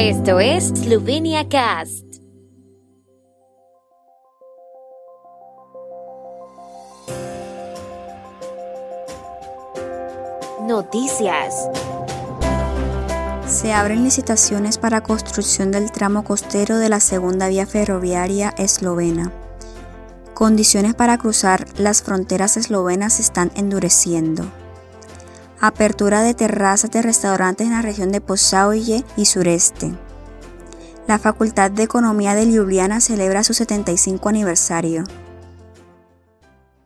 Esto es Slovenia Cast. Noticias. Se abren licitaciones para construcción del tramo costero de la segunda vía ferroviaria eslovena. Condiciones para cruzar las fronteras eslovenas se están endureciendo. Apertura de terrazas de restaurantes en la región de Posauye y sureste. La Facultad de Economía de Ljubljana celebra su 75 aniversario.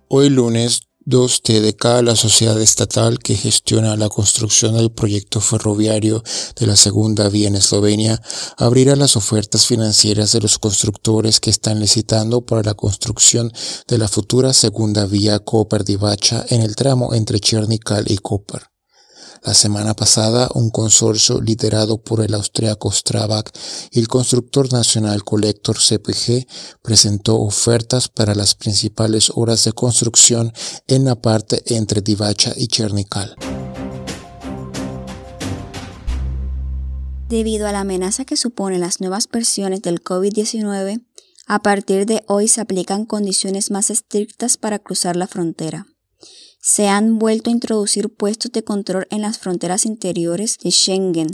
Hoy lunes 2 TDK, la sociedad estatal que gestiona la construcción del proyecto ferroviario de la segunda vía en Eslovenia, abrirá las ofertas financieras de los constructores que están licitando para la construcción de la futura segunda vía Koper-Divacha en el tramo entre Chernikal y Koper. La semana pasada, un consorcio liderado por el austriaco Strabag y el constructor nacional Collector CPG presentó ofertas para las principales horas de construcción en la parte entre Divacha y Chernikal. Debido a la amenaza que suponen las nuevas versiones del COVID-19, a partir de hoy se aplican condiciones más estrictas para cruzar la frontera se han vuelto a introducir puestos de control en las fronteras interiores de Schengen.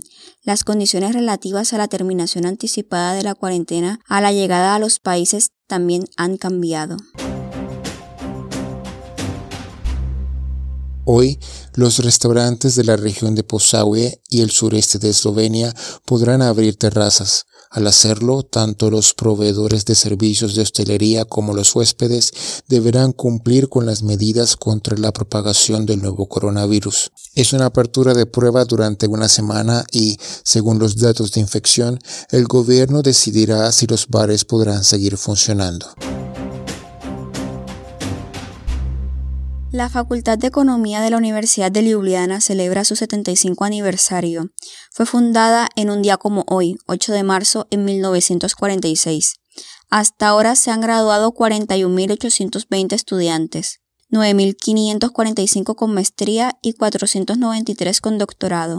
Las condiciones relativas a la terminación anticipada de la cuarentena a la llegada a los países también han cambiado. Hoy, los restaurantes de la región de Posaue y el sureste de Eslovenia podrán abrir terrazas. Al hacerlo, tanto los proveedores de servicios de hostelería como los huéspedes deberán cumplir con las medidas contra la propagación del nuevo coronavirus. Es una apertura de prueba durante una semana y, según los datos de infección, el gobierno decidirá si los bares podrán seguir funcionando. La Facultad de Economía de la Universidad de Ljubljana celebra su 75 aniversario. Fue fundada en un día como hoy, 8 de marzo en 1946. Hasta ahora se han graduado 41.820 estudiantes, 9.545 con maestría y 493 con doctorado.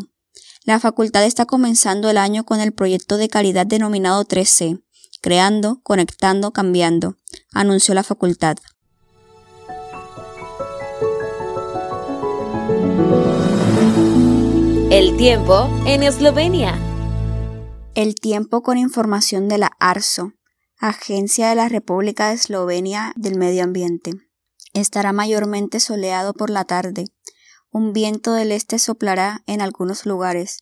La facultad está comenzando el año con el proyecto de calidad denominado 3C, creando, conectando, cambiando, anunció la facultad. El tiempo en Eslovenia. El tiempo con información de la ARSO, Agencia de la República de Eslovenia del Medio Ambiente. Estará mayormente soleado por la tarde. Un viento del este soplará en algunos lugares.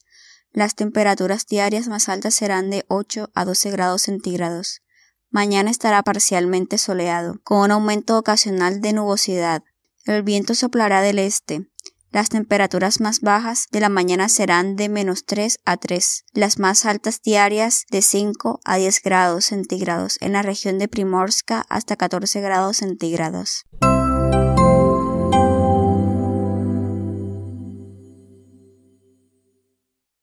Las temperaturas diarias más altas serán de 8 a 12 grados centígrados. Mañana estará parcialmente soleado, con un aumento ocasional de nubosidad. El viento soplará del este. Las temperaturas más bajas de la mañana serán de menos 3 a 3, las más altas diarias de 5 a 10 grados centígrados en la región de Primorska hasta 14 grados centígrados.